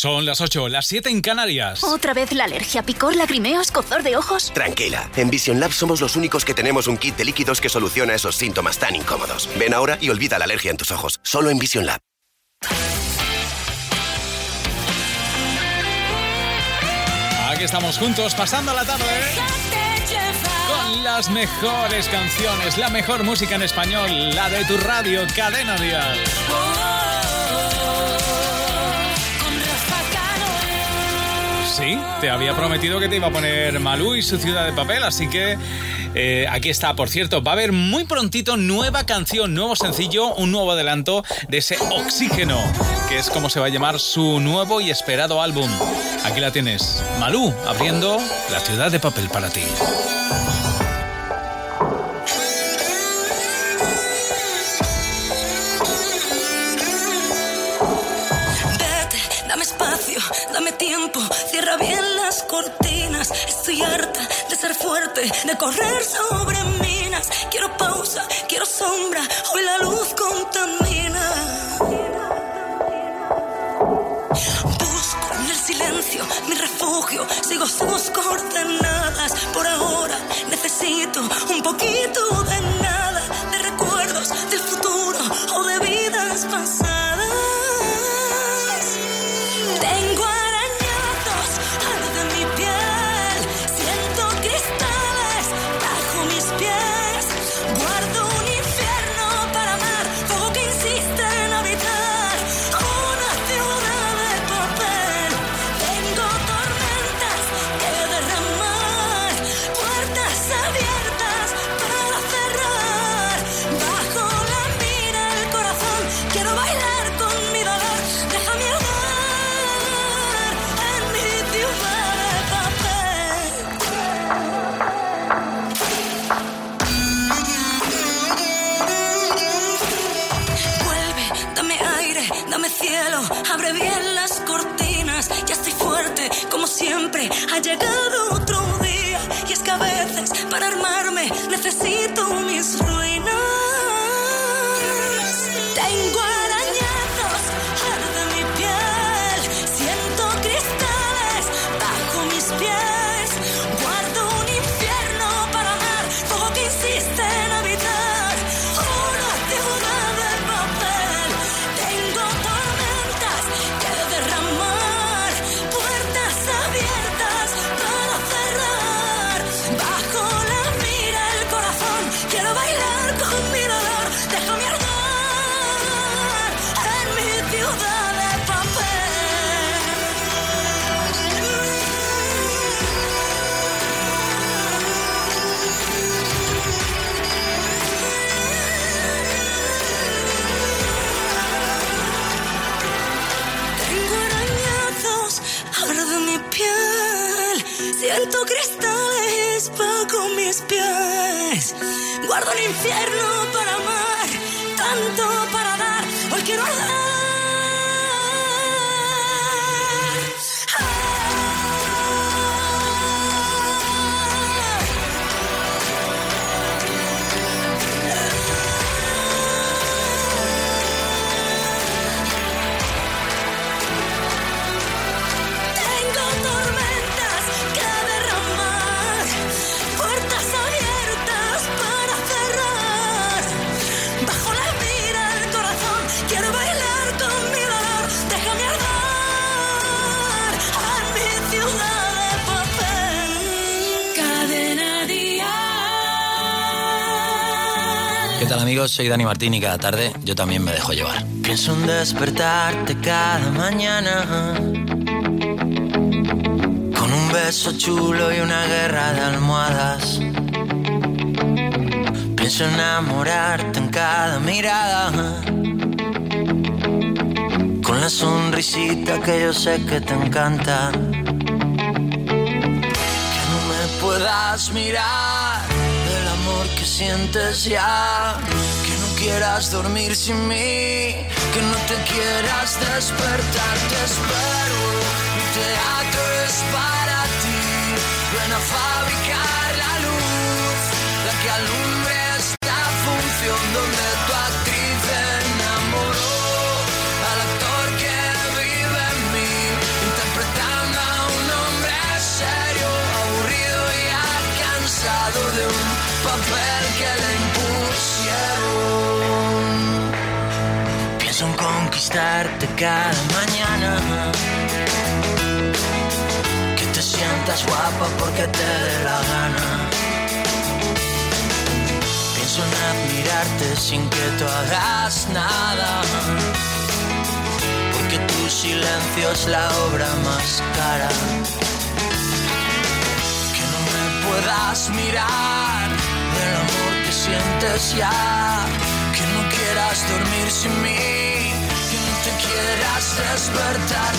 Son las 8, las 7 en Canarias. ¿Otra vez la alergia, picor, lagrimeos, cozor de ojos? Tranquila, en Vision Lab somos los únicos que tenemos un kit de líquidos que soluciona esos síntomas tan incómodos. Ven ahora y olvida la alergia en tus ojos. Solo en Vision Lab. Aquí estamos juntos pasando la tarde con las mejores canciones, la mejor música en español, la de tu radio, Cadena Dial. Sí, te había prometido que te iba a poner Malú y su ciudad de papel, así que eh, aquí está. Por cierto, va a haber muy prontito nueva canción, nuevo sencillo, un nuevo adelanto de ese Oxígeno, que es como se va a llamar su nuevo y esperado álbum. Aquí la tienes, Malú, abriendo la ciudad de papel para ti. Cierra bien las cortinas. Estoy harta de ser fuerte, de correr sobre minas. Quiero pausa, quiero sombra, hoy la luz contamina. Busco en el silencio mi refugio, sigo sus coordenadas. Por ahora necesito un poquito de nada, de recuerdos del futuro o de vidas pasadas. Soy Dani Martín y cada tarde yo también me dejo llevar. Pienso en despertarte cada mañana con un beso chulo y una guerra de almohadas. Pienso en enamorarte en cada mirada con la sonrisita que yo sé que te encanta. Que no me puedas mirar que sientes ya, quieras dormir sin mí, que no te quieras despertar, te espero, mi teatro es para ti, ven a cada mañana. Que te sientas guapa porque te dé la gana. Pienso en admirarte sin que tú hagas nada. Porque tu silencio es la obra más cara puedas mirar del amor que sientes ya, que no quieras dormir sin mí, que no te quieras despertar,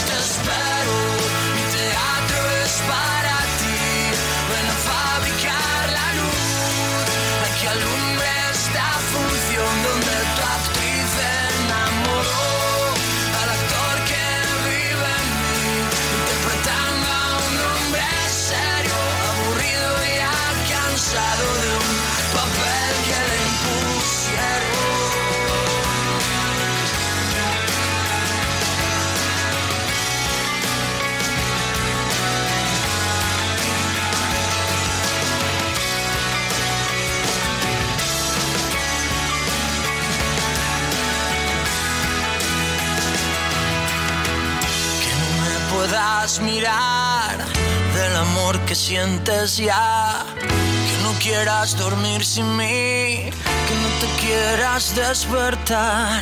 puedas mirar del amor que sientes ya. Que no quieras dormir sin mí, que no te quieras despertar.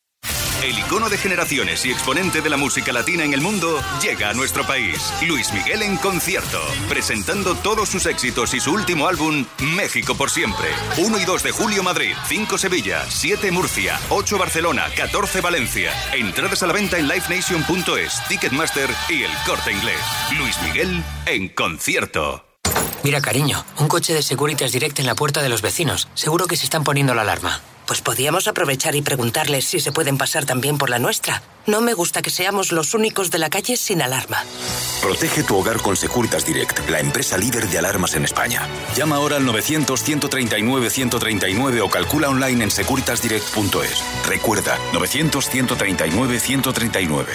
El icono de generaciones y exponente de la música latina en el mundo llega a nuestro país. Luis Miguel en concierto, presentando todos sus éxitos y su último álbum, México por siempre. 1 y 2 de julio Madrid, 5 Sevilla, 7 Murcia, 8 Barcelona, 14 Valencia. Entradas a la venta en livenation.es, Ticketmaster y el corte inglés. Luis Miguel en concierto. Mira, cariño, un coche de Securitas Direct en la puerta de los vecinos. Seguro que se están poniendo la alarma. Pues podíamos aprovechar y preguntarles si se pueden pasar también por la nuestra. No me gusta que seamos los únicos de la calle sin alarma. Protege tu hogar con Securitas Direct, la empresa líder de alarmas en España. Llama ahora al 900-139-139 o calcula online en securitasdirect.es. Recuerda, 900-139-139.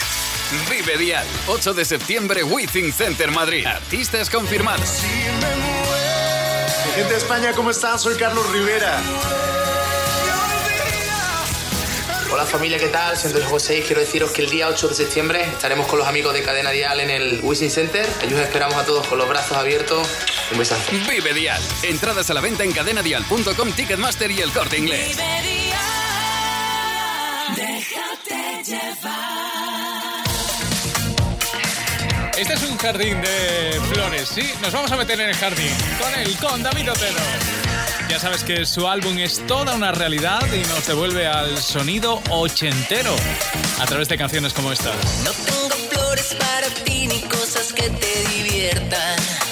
Vive Dial, 8 de septiembre, Withing Center Madrid. Artistas confirmados. Gente de España, ¿cómo están? Soy Carlos Rivera. Hola familia, ¿qué tal? Soy Andrés José y quiero deciros que el día 8 de septiembre estaremos con los amigos de Cadena Dial en el Wishing Center. Allí os esperamos a todos con los brazos abiertos. Un besazo. Vive Dial. Entradas a la venta en cadenadial.com, Ticketmaster y el corte inglés. Déjate llevar. Este es un jardín de flores, ¿sí? Nos vamos a meter en el jardín con él, con David Otero. Ya sabes que su álbum es toda una realidad y nos devuelve al sonido ochentero a través de canciones como esta. No tengo flores para ti ni cosas que te diviertan.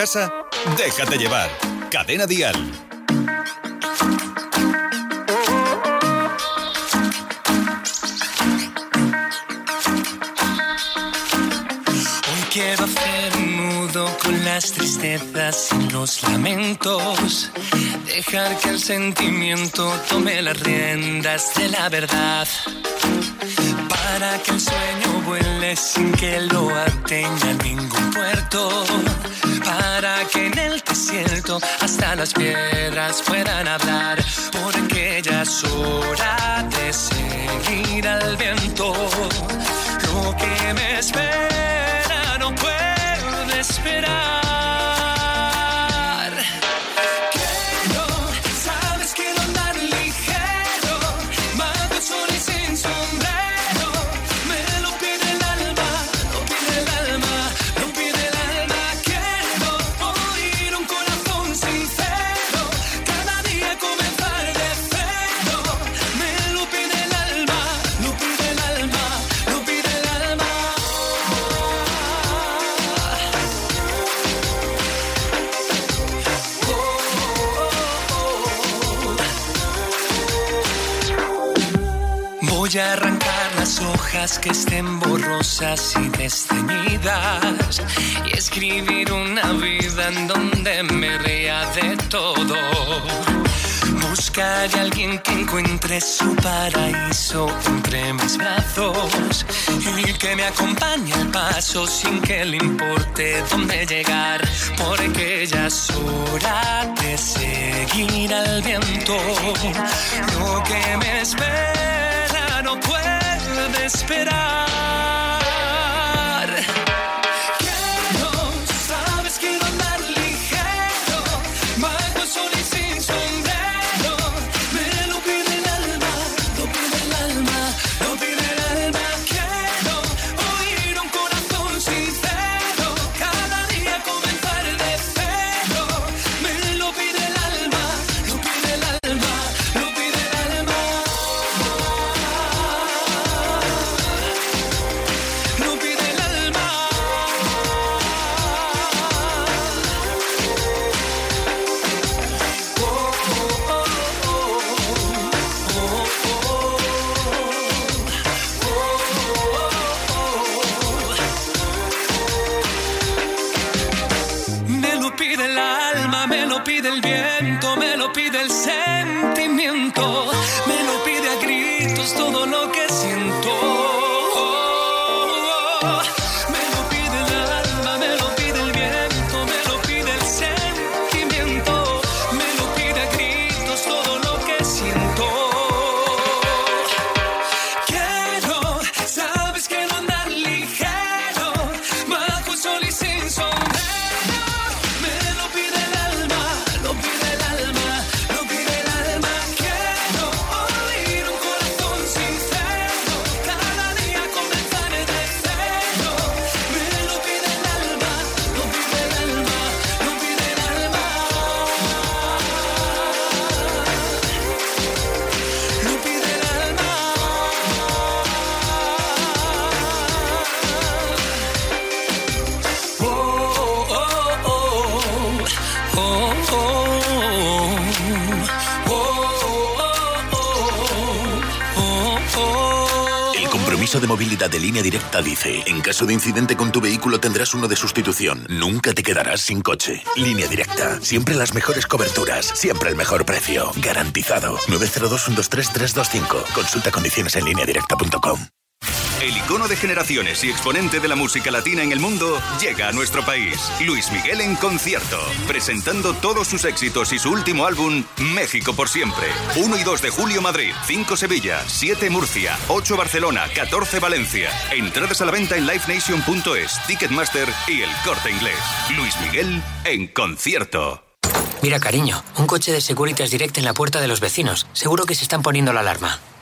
casa? Déjate llevar. Cadena Dial. Hoy quiero hacer un nudo con las tristezas y los lamentos. Dejar que el sentimiento tome las riendas de la verdad. Para que el sueño sin que lo atenga ningún puerto, para que en el desierto hasta las piedras puedan hablar, porque ya es hora de seguir al viento. Lo que me espera no puedo esperar. hojas que estén borrosas y desteñidas y escribir una vida en donde me ría de todo. Buscar a alguien que encuentre su paraíso entre mis brazos y que me acompañe al paso sin que le importe dónde llegar, porque ya es hora de seguir al viento lo que me espera esperar. Dice, en caso de incidente con tu vehículo tendrás uno de sustitución. Nunca te quedarás sin coche. Línea directa. Siempre las mejores coberturas. Siempre el mejor precio. Garantizado. 902 123 325. Consulta condiciones en línea directa.com. El icono de generaciones y exponente de la música latina en el mundo llega a nuestro país. Luis Miguel en concierto, presentando todos sus éxitos y su último álbum, México por siempre. 1 y 2 de julio Madrid, 5 Sevilla, 7 Murcia, 8 Barcelona, 14 Valencia. Entradas a la venta en livenation.es, Ticketmaster y el corte inglés. Luis Miguel en concierto. Mira, cariño, un coche de Securitas Direct en la puerta de los vecinos. Seguro que se están poniendo la alarma.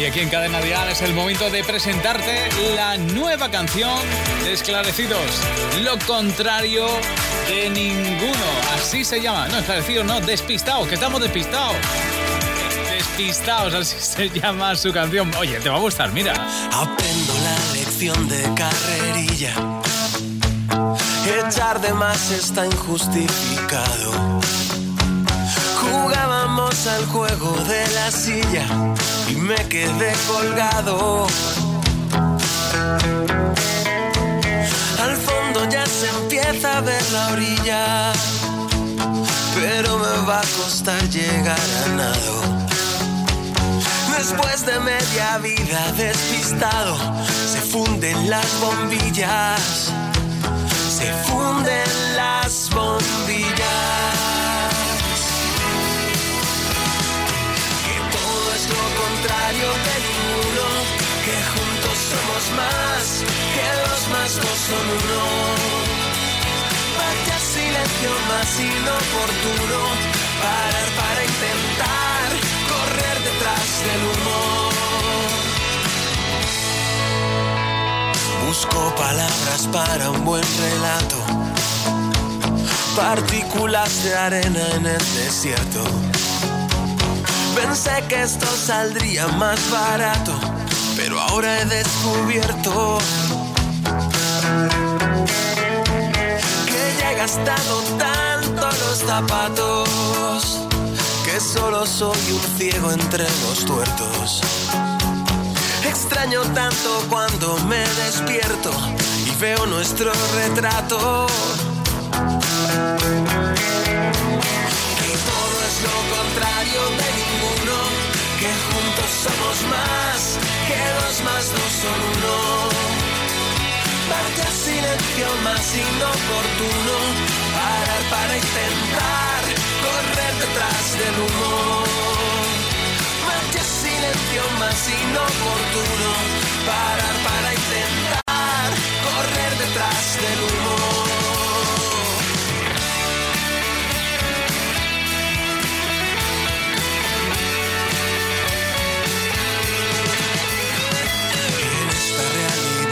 Y aquí en Cadena Dial es el momento de presentarte la nueva canción de Esclarecidos. Lo contrario de ninguno. Así se llama. No, esclarecidos, no, despistados, que estamos despistados. Despistados, así se llama su canción. Oye, te va a gustar, mira. Aprendo la lección de carrerilla. Echar de más está injustificado. Jugábamos al juego de la silla y me quedé colgado. Al fondo ya se empieza a ver la orilla, pero me va a costar llegar a nado. Después de media vida despistado, se funden las bombillas, se funden las bombillas. Lo contrario de ninguno, que juntos somos más, que dos más dos son uno. Vaya silencio más inoportuno, parar para intentar correr detrás del humo. Busco palabras para un buen relato, partículas de arena en el desierto Pensé que esto saldría más barato, pero ahora he descubierto que ya he gastado tanto los zapatos que solo soy un ciego entre los tuertos. Extraño tanto cuando me despierto y veo nuestro retrato. Lo contrario de ninguno, que juntos somos más, que dos más dos son uno. Vaya silencio más inoportuno, parar para intentar correr detrás del humo. Vaya silencio más inoportuno, parar para intentar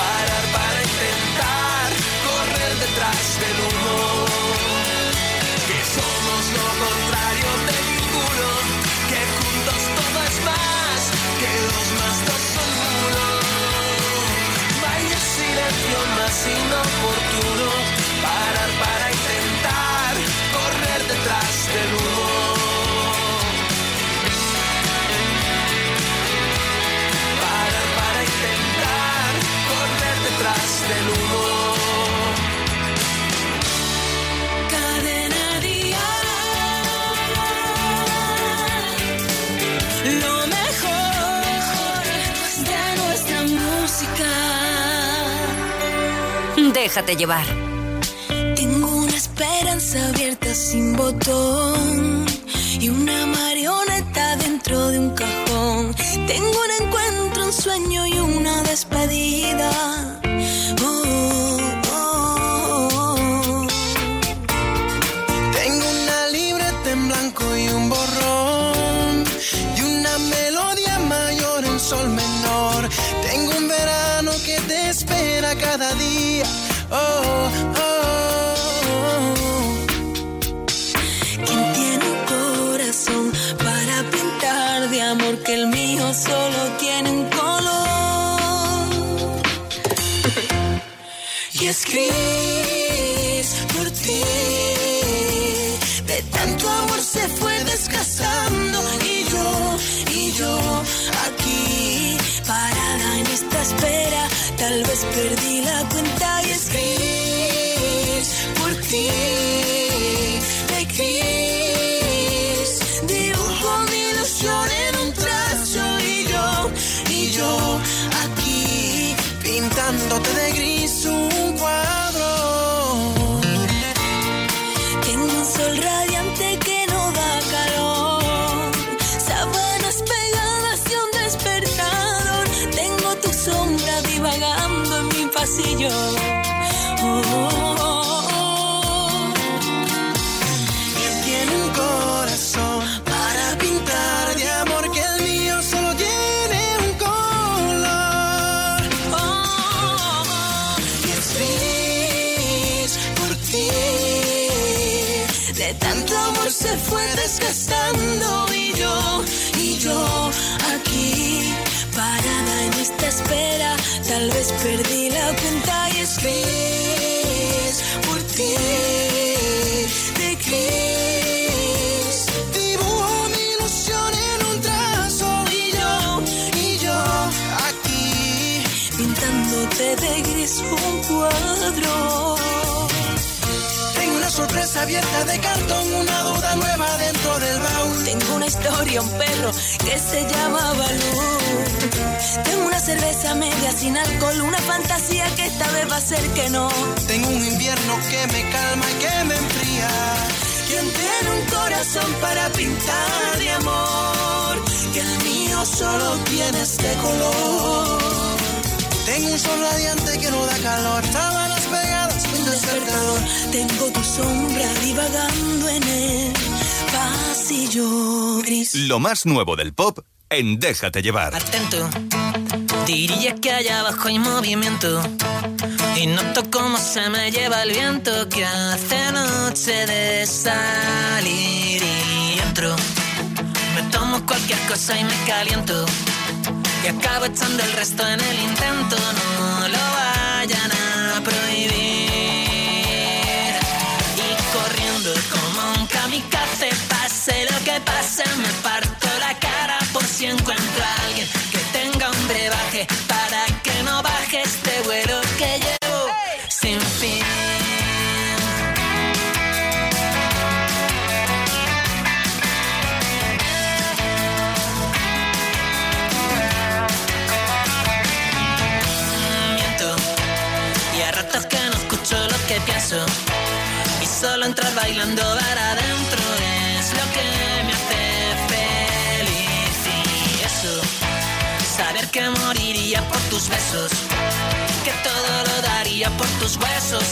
parar para intentar correr detrás del humo. Que somos lo contrario de ninguno, que juntos todo es más, que dos más dos son uno. Vaya silencio más inoportuno, Déjate llevar. Tengo una esperanza llaves abiertas sin botón y una marioneta dentro de un cajón. Tengo un encuentro, un sueño y una despedida. La cuenta y escribís por ti. De pasillo. Oh, oh, oh. ¿Quién tiene un corazón para pintar de amor que el mío solo tiene un color? Oh, Y es gris por ti. De tanto amor se fue desgastando esta espera, tal vez perdí la cuenta y es por ti, de gris. Dibujo mi ilusión en un trazo y yo, y yo aquí pintándote de gris un cuadro. Tengo una sorpresa abierta de cartón, una duda nueva dentro del baúl. Tengo una historia, un perro que se llama Balú. Tengo una cerveza media sin alcohol, una fantasía que esta vez va a ser que no. Tengo un invierno que me calma y que me enfría. ¿Quién tiene un corazón para pintar de amor? Que el mío solo tiene este color. Tengo un sol radiante que no da calor, sábanas pegadas, un despertador. Tengo tu sombra divagando en el pasillo gris. Lo más nuevo del pop en Déjate llevar. Atento, diría que allá abajo hay movimiento. Y noto cómo se me lleva el viento que hace noche de salir y entro. Me tomo cualquier cosa y me caliento. Y acabo echando el resto en el intento. No lo vayan a prohibir. Y corriendo como un kamikaze, pase lo que pase, me parto que moriría por tus besos que todo lo daría por tus huesos.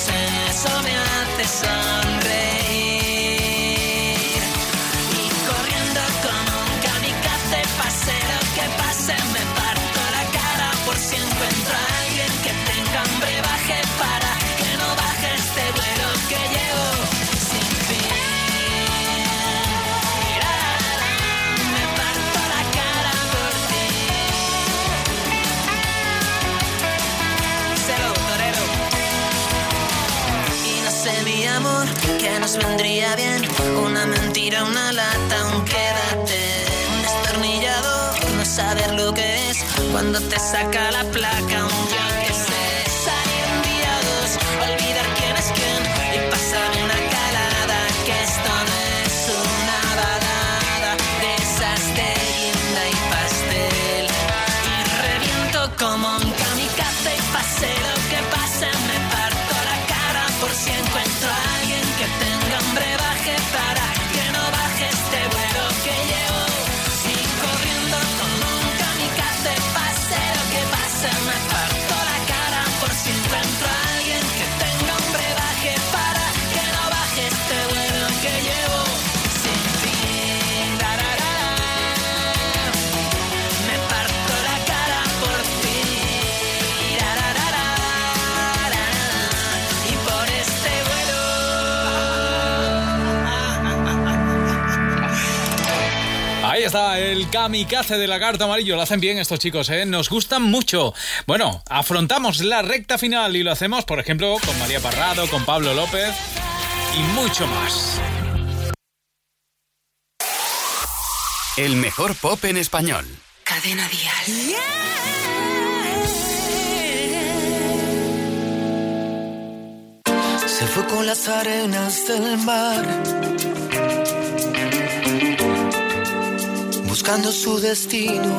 Eso me hace sonreír nos vendría bien. Una mentira, una lata, un quédate, un destornillador, no saber lo que es. Cuando te saca la placa, un está el kamikaze de la carta amarillo. Lo hacen bien estos chicos, ¿eh? Nos gustan mucho. Bueno, afrontamos la recta final y lo hacemos, por ejemplo, con María Parrado, con Pablo López y mucho más. El mejor pop en español. Cadena Dial. Se fue con las arenas del mar, buscando su destino.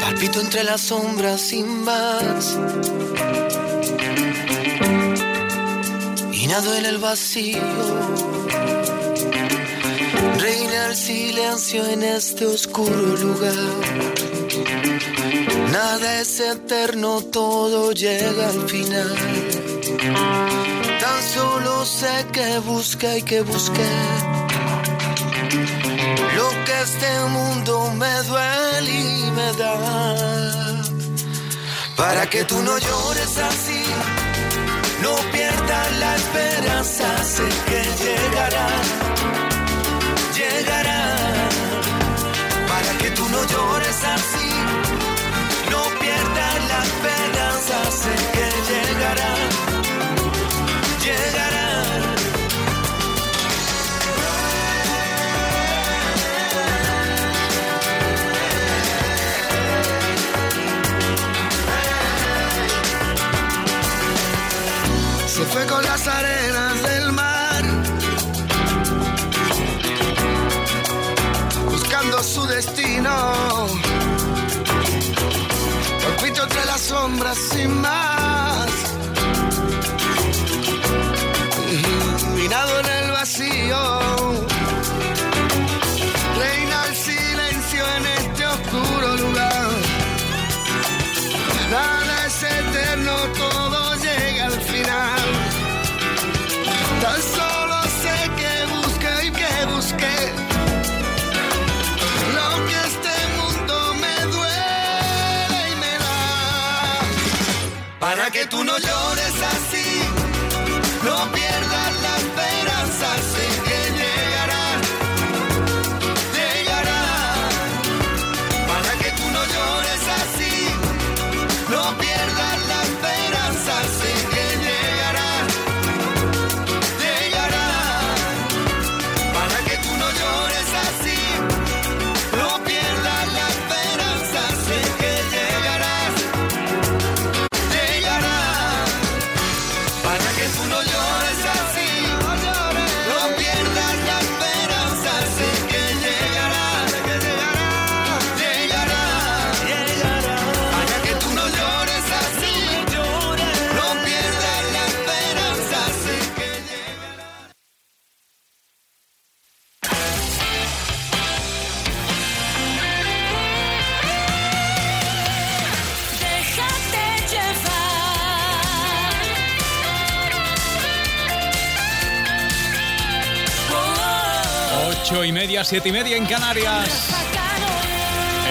Palpito entre las sombras sin más. Y nado en el vacío. Reina el silencio en este oscuro lugar. Nada es eterno, todo llega al final. Tan solo sé que busqué y que busqué. Este mundo me duele y me da. Para que tú no llores así, no pierdas la esperanza, sé que llegará, llegará. Para que tú no llores así sombras sin más. Que tú no llores Media, siete y media en Canarias.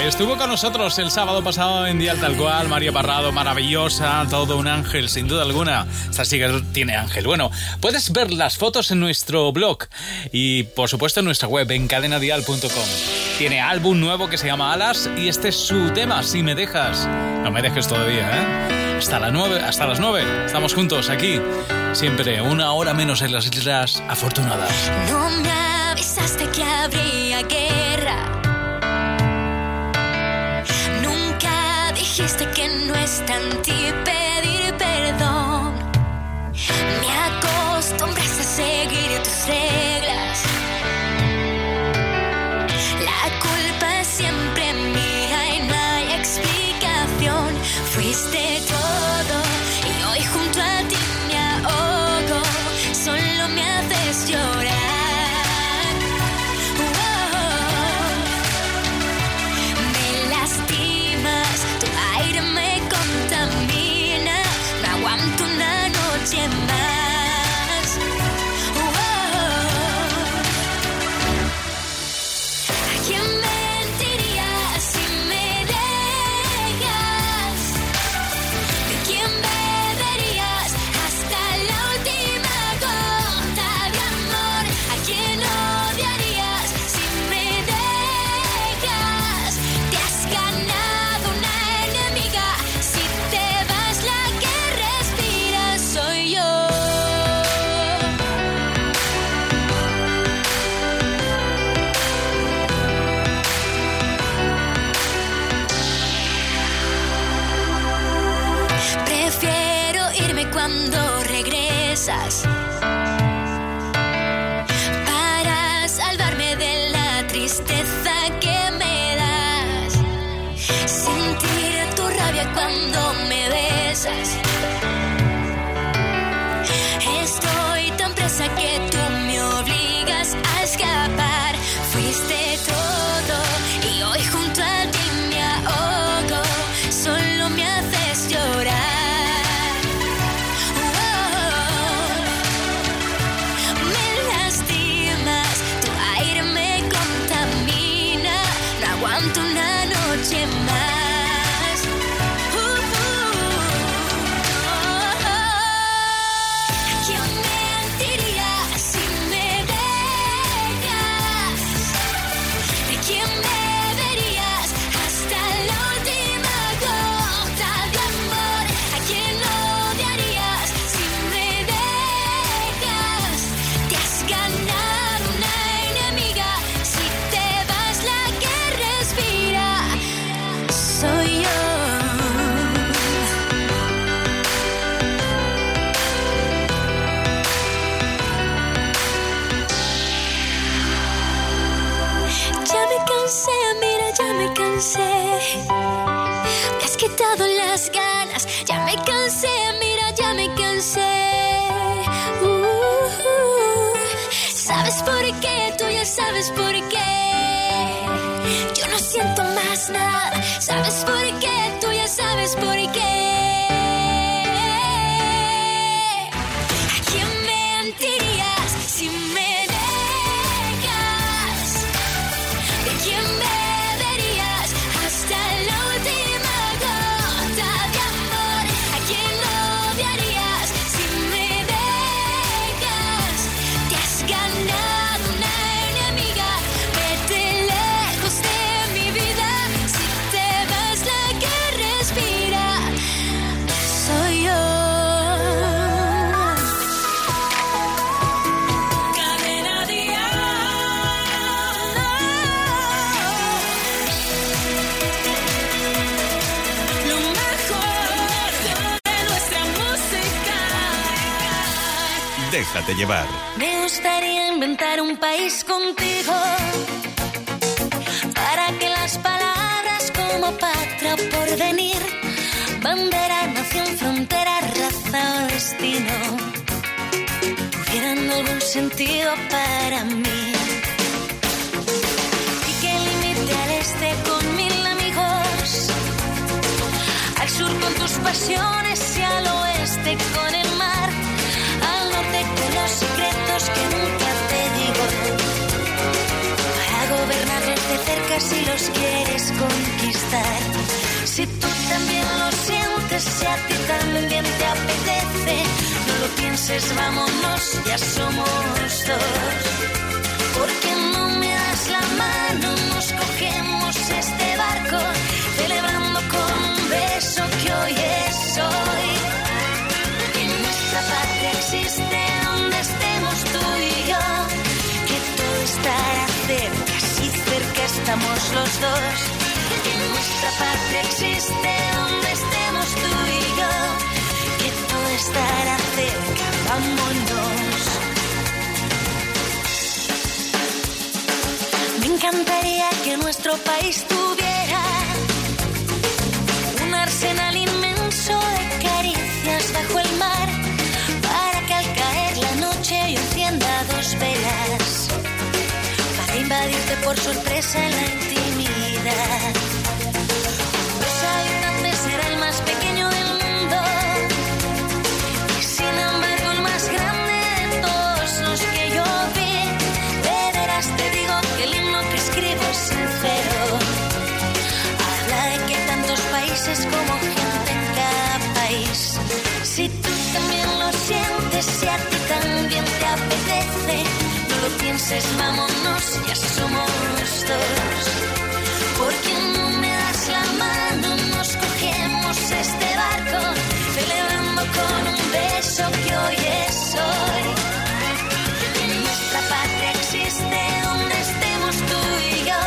Estuvo con nosotros el sábado pasado en Dial Tal Cual, María Parrado, maravillosa, todo un ángel, sin duda alguna. Esta sí que tiene ángel. Bueno, puedes ver las fotos en nuestro blog y, por supuesto, en nuestra web, en cadenadial.com. Tiene álbum nuevo que se llama Alas y este es su tema, Si me dejas. No me dejes todavía, ¿eh? Hasta, las nueve, hasta las nueve. Estamos juntos aquí, siempre una hora menos en las Islas Afortunadas. Avisaste que habría guerra. Nunca dijiste que no está en ti pedir perdón. Me acostumbraste a seguir tus reglas. Sabes por qué. Yo no siento más nada. ¿Sabes por qué? Tú ya sabes por qué. Déjate llevar. Me gustaría inventar un país contigo para que las palabras como patria por venir, bandera, nación, frontera, raza o destino tuvieran algún sentido para mí. Y que limite al este con mil amigos, al sur con tus pasiones y al oeste con el los secretos que nunca te digo. Para gobernarlos de cerca si los quieres conquistar. Si tú también lo sientes, si a ti también te apetece, no lo pienses, vámonos, ya somos dos. Porque no me das la mano, estamos los dos. En nuestra patria existe donde estemos tú y yo, que todo estará cerca, vámonos. Me encantaría que nuestro país tuviera sorpresa en la intimidad. Los habitantes será el más pequeño del mundo y sin embargo el más grande de todos los que yo vi. De veras te digo que el himno que escribo es sincero. Habla de que tantos países como gente en cada país. Si tú también lo sientes, si a ti también te apetece, no lo pienses, vámonos, porque no me das la mano, nos cogemos este barco, Te elevando con un beso que hoy es hoy. Que nuestra patria existe donde estemos tú y yo,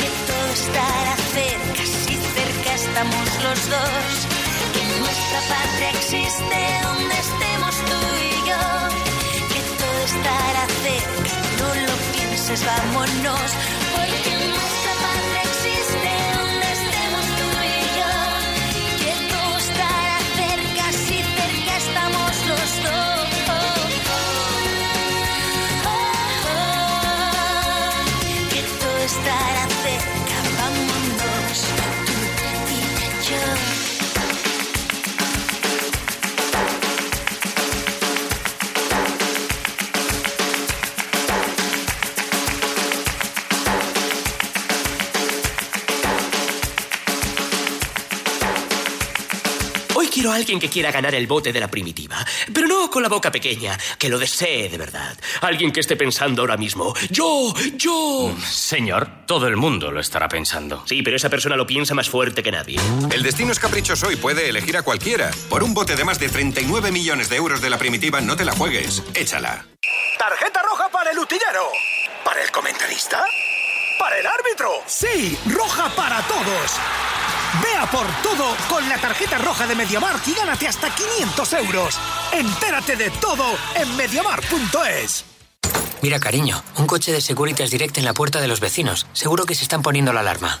que todo estará cerca, si cerca estamos los dos. Que nuestra patria existe donde estemos tú y yo, que todo estará cerca, no lo pienses, vámonos. A alguien que quiera ganar el bote de la primitiva, pero no con la boca pequeña, que lo desee de verdad. Alguien que esté pensando ahora mismo, yo, yo. Señor, todo el mundo lo estará pensando. Sí, pero esa persona lo piensa más fuerte que nadie. El destino es caprichoso y puede elegir a cualquiera. Por un bote de más de 39 millones de euros de la primitiva, no te la juegues. Échala. Tarjeta roja para el utillero. ¿Para el comentarista? ¿Para el árbitro? Sí, roja para todos. Vea por todo con la tarjeta roja de MediaMark y gánate hasta 500 euros. Entérate de todo en MediaMark.es. Mira, cariño, un coche de Securitas Direct en la puerta de los vecinos. Seguro que se están poniendo la alarma.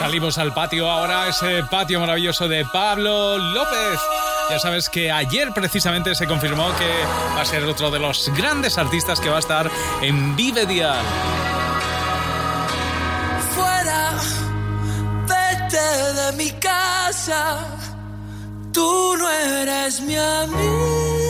Salimos al patio ahora, ese patio maravilloso de Pablo López. Ya sabes que ayer precisamente se confirmó que va a ser otro de los grandes artistas que va a estar en Vive Dial. Fuera, vete de mi casa. Tú no eres mi amiga.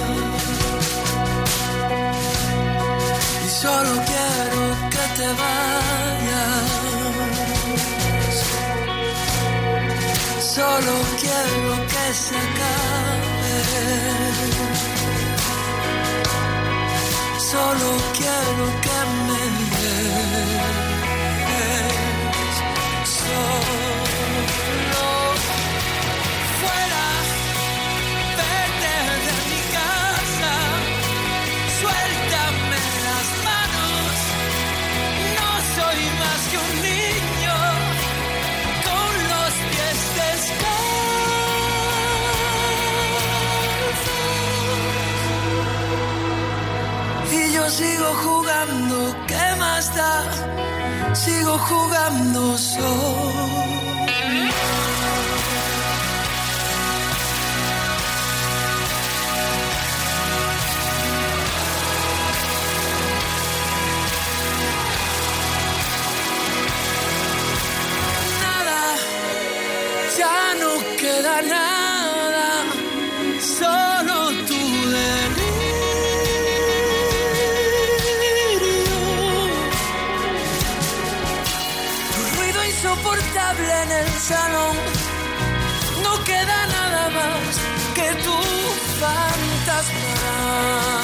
Solo quiero que te vayas. Solo quiero que se acabe. Solo quiero que me dejes. Solo sigo jugando, ¿qué más da? Sigo jugando solo. queda nada, fantasma.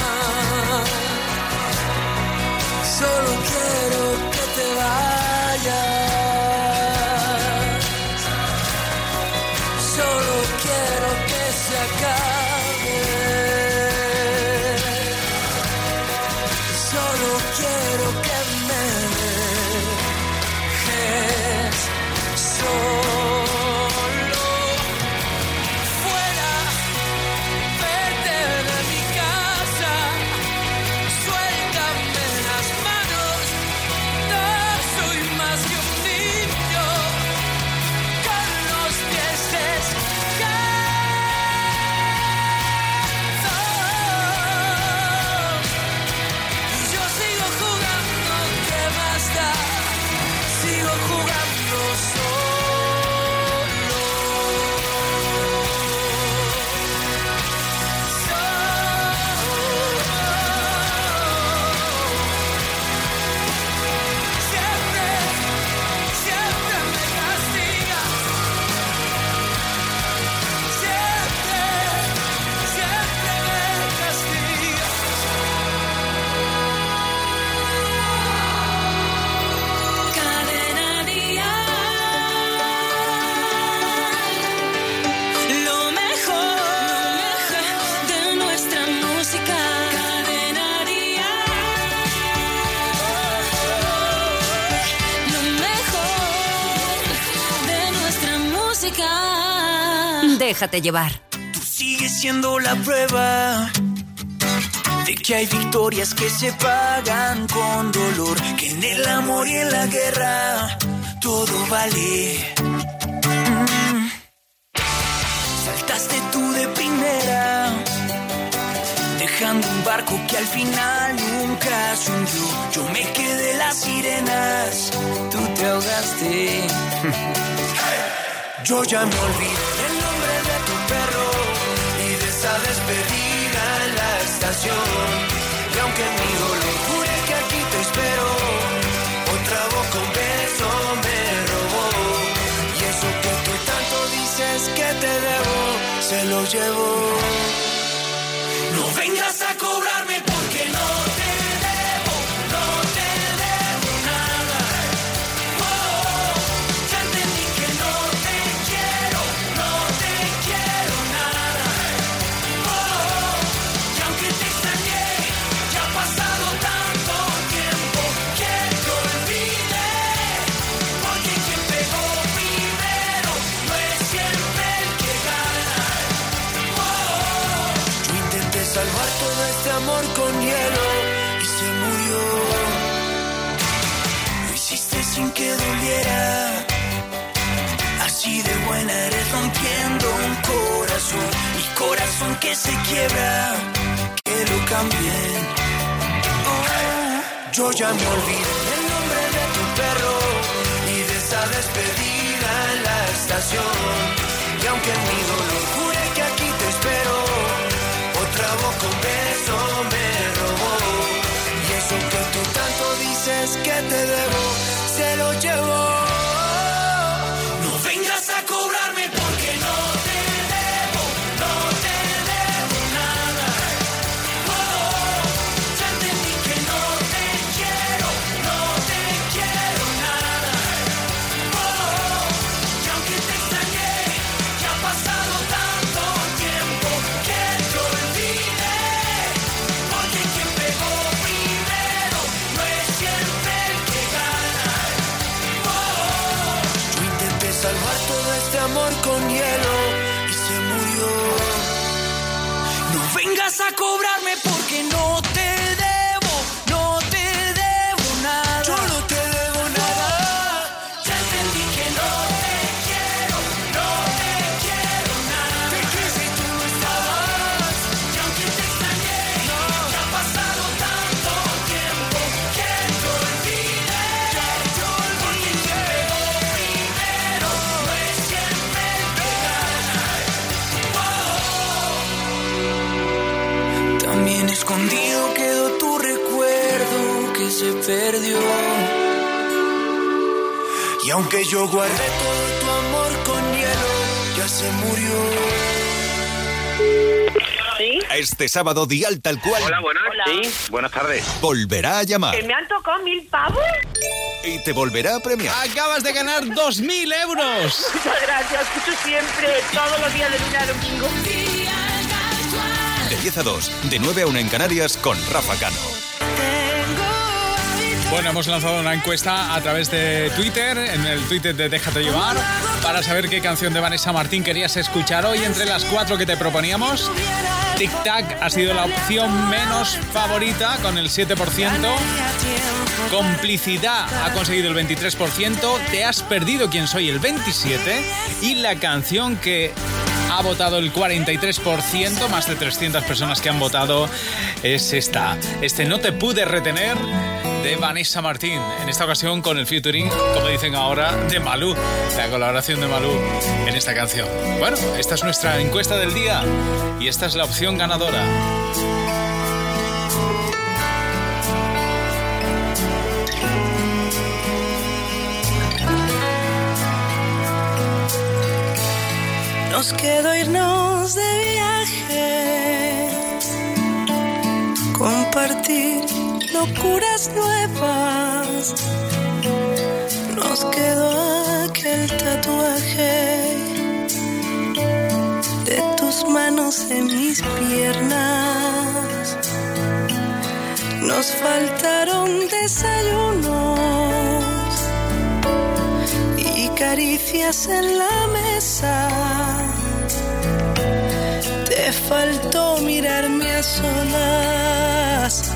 Déjate llevar. Tú sigues siendo la prueba de que hay victorias que se pagan con dolor, que en el amor y en la guerra todo vale. Mm. Saltaste tú de primera, dejando un barco que al final nunca se hundió. Yo me quedé las sirenas, tú te ahogaste. Yo ya me olvidé esa despedida en la estación. Y aunque mi dolor jure que aquí te espero, otra voz con beso me robó. Y eso que tú tanto dices que te debo, se lo llevo. Quiebra, que lo cambien. Yo ya me olvidé el nombre de tu perro y de esa despedida en la estación. Y aunque en mi dolor jure que aquí te espero, otra voz con beso me robó. Y eso que tú tanto dices que te debo, Y aunque yo guardé todo tu amor con hielo, ya se murió. Este sábado, Dial tal cual. Hola, buenas. Sí, buenas tardes. Volverá a llamar ¿Que me han tocado mil pavos? y te volverá a premiar. Acabas de ganar 2.000 euros. Muchas gracias, escucho siempre, todos los días de lunes a domingo. De 10 a 2, de 9 a 1 en Canarias con Rafa Cano. Bueno, hemos lanzado una encuesta a través de Twitter, en el Twitter de Déjate llevar, para saber qué canción de Vanessa Martín querías escuchar hoy entre las cuatro que te proponíamos. Tic Tac ha sido la opción menos favorita con el 7%. Complicidad ha conseguido el 23%. Te has perdido quién soy el 27%. Y la canción que ha votado el 43%, más de 300 personas que han votado, es esta. Este No te pude retener de Vanessa Martín. En esta ocasión con el featuring, como dicen ahora, de Malú. La colaboración de Malú en esta canción. Bueno, esta es nuestra encuesta del día y esta es la opción ganadora. Nos quedó irnos de viaje, compartir locuras nuevas. Nos quedó aquel tatuaje de tus manos en mis piernas. Nos faltaron desayunos y caricias en la mesa. Te faltó mirarme a solas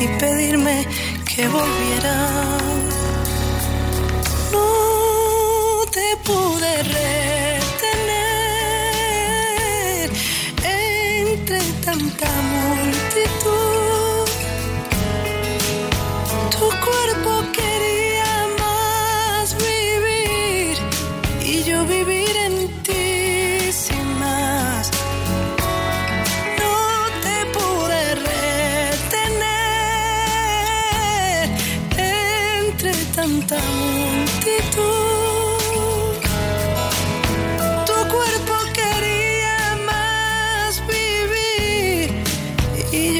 y pedirme que volviera. No te pude retener entre tanta multitud.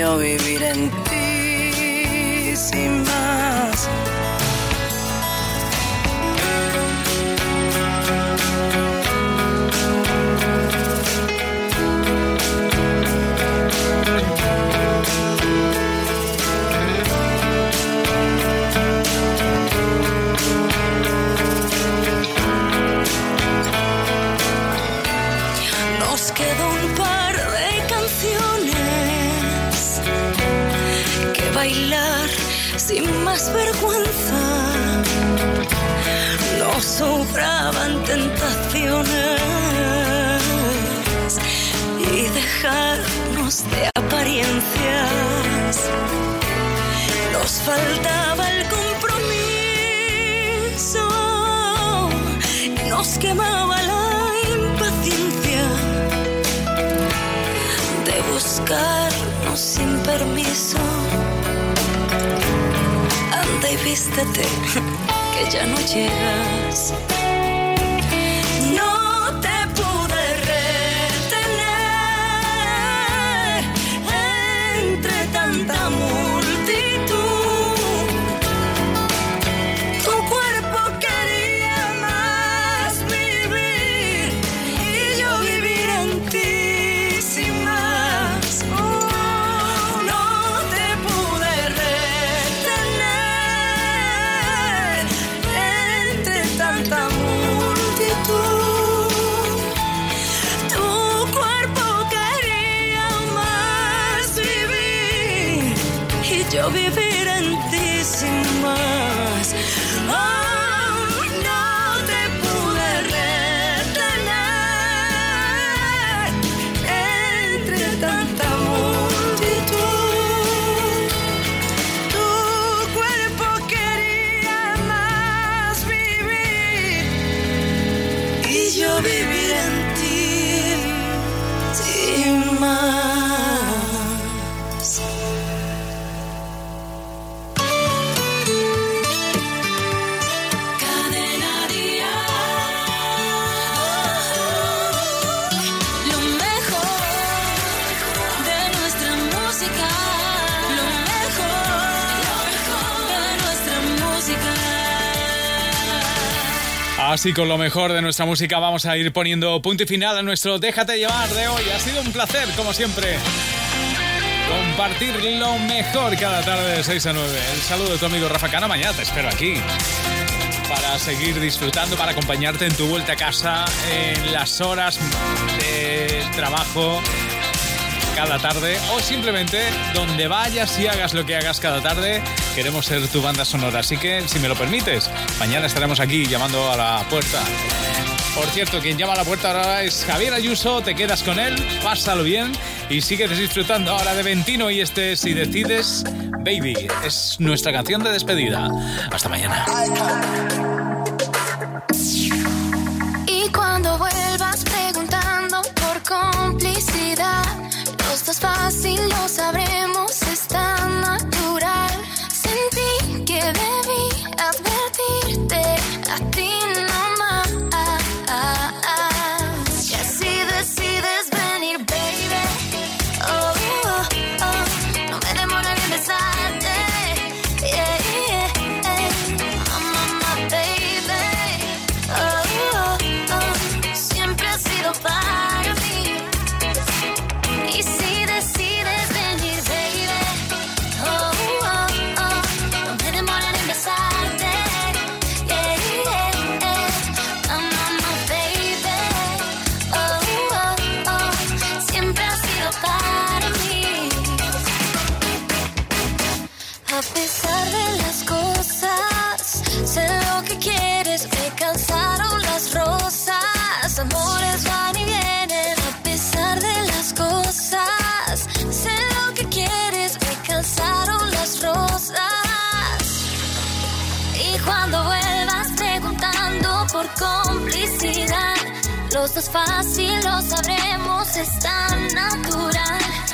Yo vivir en ti quedó un par de canciones que bailar sin más vergüenza. Nos sobraban tentaciones y dejarnos de apariencias. Nos faltaba el compromiso, nos quemaba buscarnos sin permiso. Anda y vístete, que ya no llegas. Así con lo mejor de nuestra música vamos a ir poniendo punto y final a nuestro Déjate llevar de hoy. Ha sido un placer, como siempre, compartir lo mejor cada tarde de 6 a 9. El saludo de tu amigo Rafa Cana. Mañana te espero aquí para seguir disfrutando, para acompañarte en tu vuelta a casa, en las horas de trabajo cada tarde o simplemente donde vayas y hagas lo que hagas cada tarde, queremos ser tu banda sonora. Así que, si me lo permites, mañana estaremos aquí llamando a la puerta. Por cierto, quien llama a la puerta ahora es Javier Ayuso, te quedas con él, pásalo bien y sigues disfrutando ahora de Ventino y este Si Decides, Baby, es nuestra canción de despedida. Hasta mañana. esto es fácil, lo sabremos, es tan natural.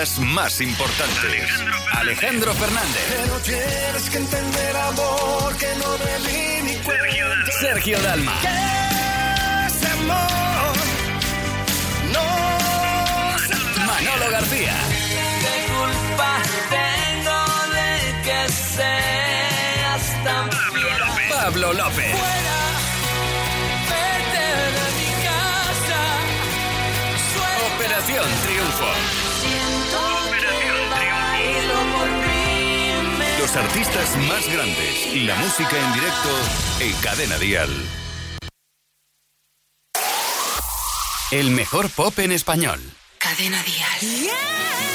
artistas más importantes. Alejandro Fernández. Pero tienes que entender, amor, que no me ni Sergio Dalma. Sergio Dalma. Es amor? No Manolo García. ¿Qué culpa tengo de que seas tan Pablo López. Pablo López. los artistas más grandes y la música en directo en Cadena Dial. El mejor pop en español. Cadena Dial. Yeah.